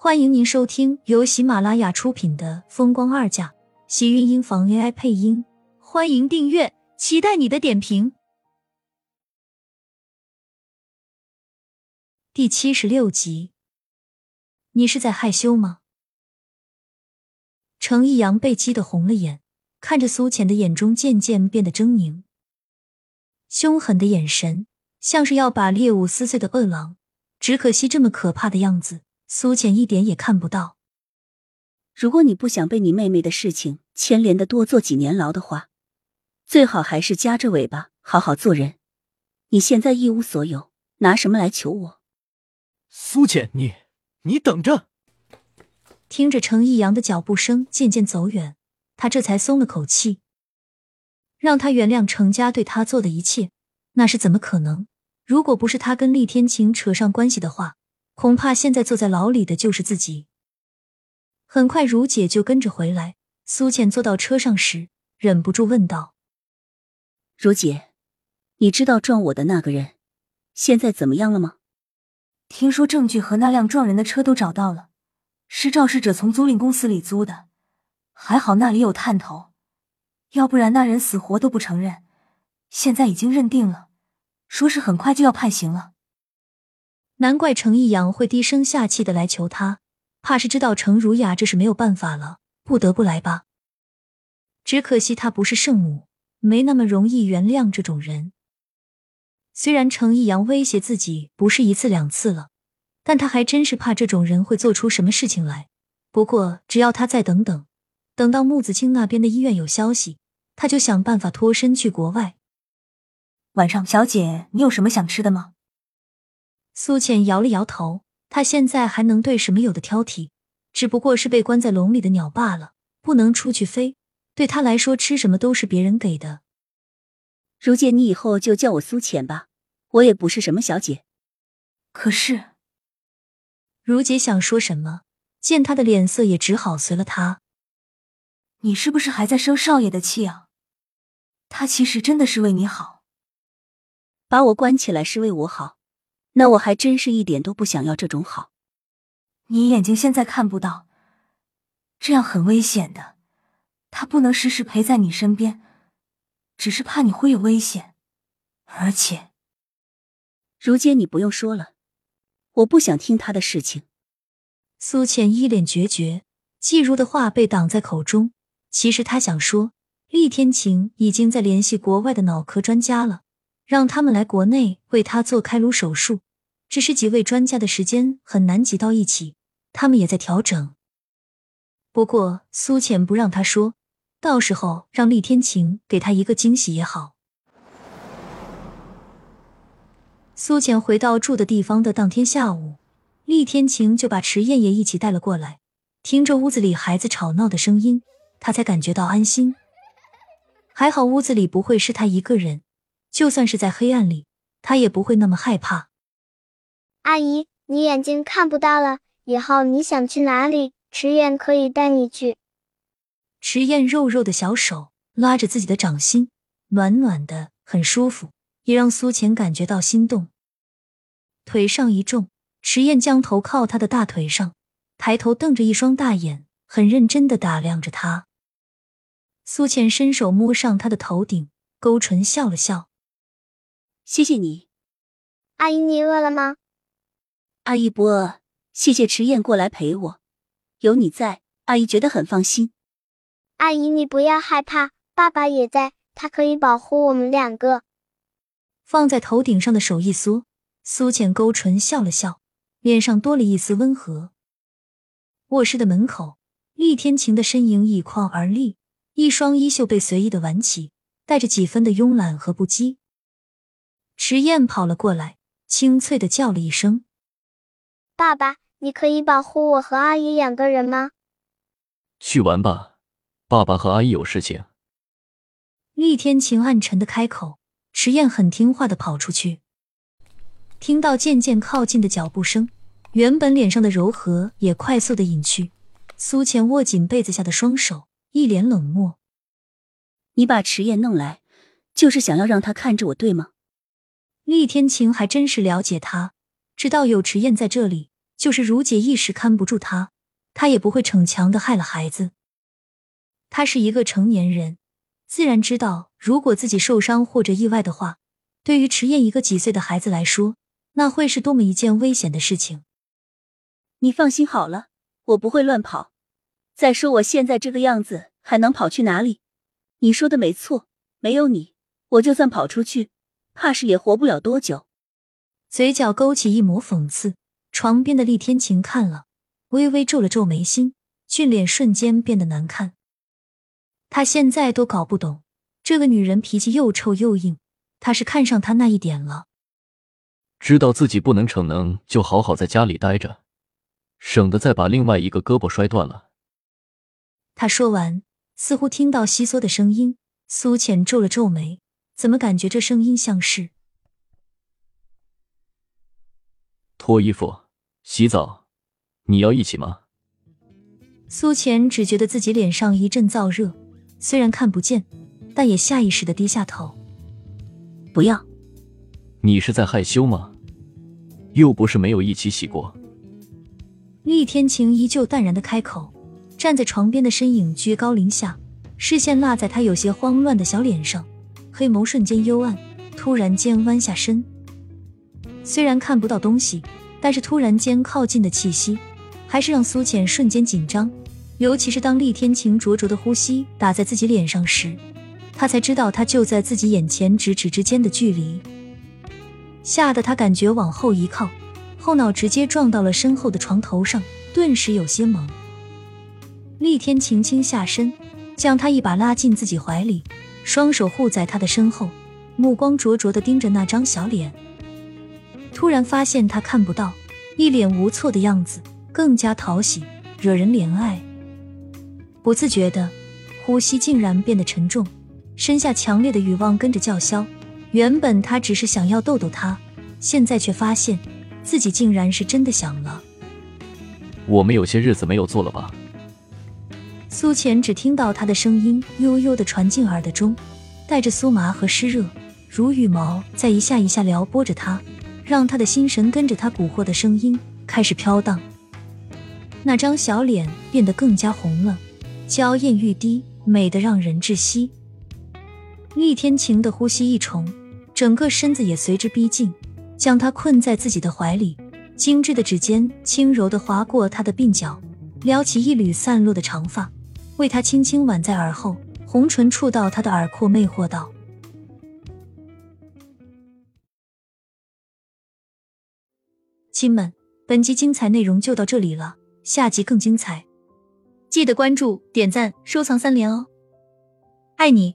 欢迎您收听由喜马拉雅出品的《风光二嫁》，喜运音房 AI 配音。欢迎订阅，期待你的点评。第七十六集，你是在害羞吗？程逸阳被激得红了眼，看着苏浅的眼中渐渐变得狰狞，凶狠的眼神，像是要把猎物撕碎的饿狼。只可惜这么可怕的样子。苏浅一点也看不到。如果你不想被你妹妹的事情牵连的多坐几年牢的话，最好还是夹着尾巴好好做人。你现在一无所有，拿什么来求我？苏浅，你你等着！听着程逸阳的脚步声渐渐走远，他这才松了口气。让他原谅程家对他做的一切，那是怎么可能？如果不是他跟厉天晴扯上关系的话。恐怕现在坐在牢里的就是自己。很快，如姐就跟着回来。苏浅坐到车上时，忍不住问道：“如姐，你知道撞我的那个人现在怎么样了吗？”听说证据和那辆撞人的车都找到了，是肇事者从租赁公司里租的。还好那里有探头，要不然那人死活都不承认。现在已经认定了，说是很快就要判刑了。难怪程逸阳会低声下气的来求他，怕是知道程如雅这是没有办法了，不得不来吧。只可惜他不是圣母，没那么容易原谅这种人。虽然程逸阳威胁自己不是一次两次了，但他还真是怕这种人会做出什么事情来。不过只要他再等等，等到木子清那边的医院有消息，他就想办法脱身去国外。晚上，小姐，你有什么想吃的吗？苏浅摇了摇头，她现在还能对什么有的挑剔？只不过是被关在笼里的鸟罢了，不能出去飞。对她来说，吃什么都是别人给的。如姐，你以后就叫我苏浅吧，我也不是什么小姐。可是，如姐想说什么，见他的脸色，也只好随了他。你是不是还在生少爷的气啊？他其实真的是为你好，把我关起来是为我好。那我还真是一点都不想要这种好。你眼睛现在看不到，这样很危险的。他不能时时陪在你身边，只是怕你会有危险。而且，如姐，你不用说了，我不想听他的事情。苏浅一脸决绝，季如的话被挡在口中。其实他想说，厉天晴已经在联系国外的脑科专家了，让他们来国内为他做开颅手术。只是几位专家的时间很难挤到一起，他们也在调整。不过苏浅不让他说，到时候让厉天晴给他一个惊喜也好。苏浅回到住的地方的当天下午，厉天晴就把迟燕也一起带了过来。听着屋子里孩子吵闹的声音，他才感觉到安心。还好屋子里不会是他一个人，就算是在黑暗里，他也不会那么害怕。阿姨，你眼睛看不到了，以后你想去哪里，迟燕可以带你去。迟燕肉肉的小手拉着自己的掌心，暖暖的，很舒服，也让苏浅感觉到心动。腿上一重，迟燕将头靠他的大腿上，抬头瞪着一双大眼，很认真的打量着他。苏浅伸手摸上他的头顶，勾唇笑了笑：“谢谢你，阿姨，你饿了吗？”阿姨不饿，谢谢迟燕过来陪我，有你在，阿姨觉得很放心。阿姨，你不要害怕，爸爸也在，他可以保护我们两个。放在头顶上的手一缩，苏浅勾唇笑了笑，脸上多了一丝温和。卧室的门口，厉天晴的身影一框而立，一双衣袖被随意的挽起，带着几分的慵懒和不羁。迟燕跑了过来，清脆的叫了一声。爸爸，你可以保护我和阿姨两个人吗？去玩吧，爸爸和阿姨有事情。厉天晴暗沉的开口，池燕很听话的跑出去。听到渐渐靠近的脚步声，原本脸上的柔和也快速的隐去。苏浅握紧被子下的双手，一脸冷漠：“你把池燕弄来，就是想要让他看着我，对吗？”厉天晴还真是了解他。知道有迟燕在这里，就是如姐一时看不住他，他也不会逞强的害了孩子。他是一个成年人，自然知道，如果自己受伤或者意外的话，对于迟燕一个几岁的孩子来说，那会是多么一件危险的事情。你放心好了，我不会乱跑。再说我现在这个样子，还能跑去哪里？你说的没错，没有你，我就算跑出去，怕是也活不了多久。嘴角勾起一抹讽刺。床边的厉天晴看了，微微皱了皱眉心，俊脸瞬间变得难看。他现在都搞不懂，这个女人脾气又臭又硬，他是看上她那一点了。知道自己不能逞能，就好好在家里待着，省得再把另外一个胳膊摔断了。他说完，似乎听到窸窣的声音，苏浅皱了皱眉，怎么感觉这声音像是……脱衣服。洗澡，你要一起吗？苏浅只觉得自己脸上一阵燥热，虽然看不见，但也下意识的低下头。不要。你是在害羞吗？又不是没有一起洗过。厉天晴依旧淡然的开口，站在床边的身影居高临下，视线落在他有些慌乱的小脸上，黑眸瞬间幽暗，突然间弯下身，虽然看不到东西。但是突然间靠近的气息，还是让苏浅瞬间紧张。尤其是当厉天晴灼灼的呼吸打在自己脸上时，他才知道他就在自己眼前咫尺之间的距离，吓得他感觉往后一靠，后脑直接撞到了身后的床头上，顿时有些懵。厉天晴轻下身，将他一把拉进自己怀里，双手护在他的身后，目光灼灼的盯着那张小脸。突然发现他看不到，一脸无措的样子更加讨喜，惹人怜爱。不自觉的呼吸竟然变得沉重，身下强烈的欲望跟着叫嚣。原本他只是想要逗逗他，现在却发现自己竟然是真的想了。我们有些日子没有做了吧？苏浅只听到他的声音悠悠的传进耳的中，带着酥麻和湿热，如羽毛在一下一下撩拨着他。让他的心神跟着他蛊惑的声音开始飘荡，那张小脸变得更加红了，娇艳欲滴，美得让人窒息。厉天晴的呼吸一重，整个身子也随之逼近，将他困在自己的怀里，精致的指尖轻柔的划过他的鬓角，撩起一缕散落的长发，为他轻轻挽在耳后，红唇触到他的耳廓，魅惑道。亲们，本集精彩内容就到这里了，下集更精彩，记得关注、点赞、收藏三连哦，爱你！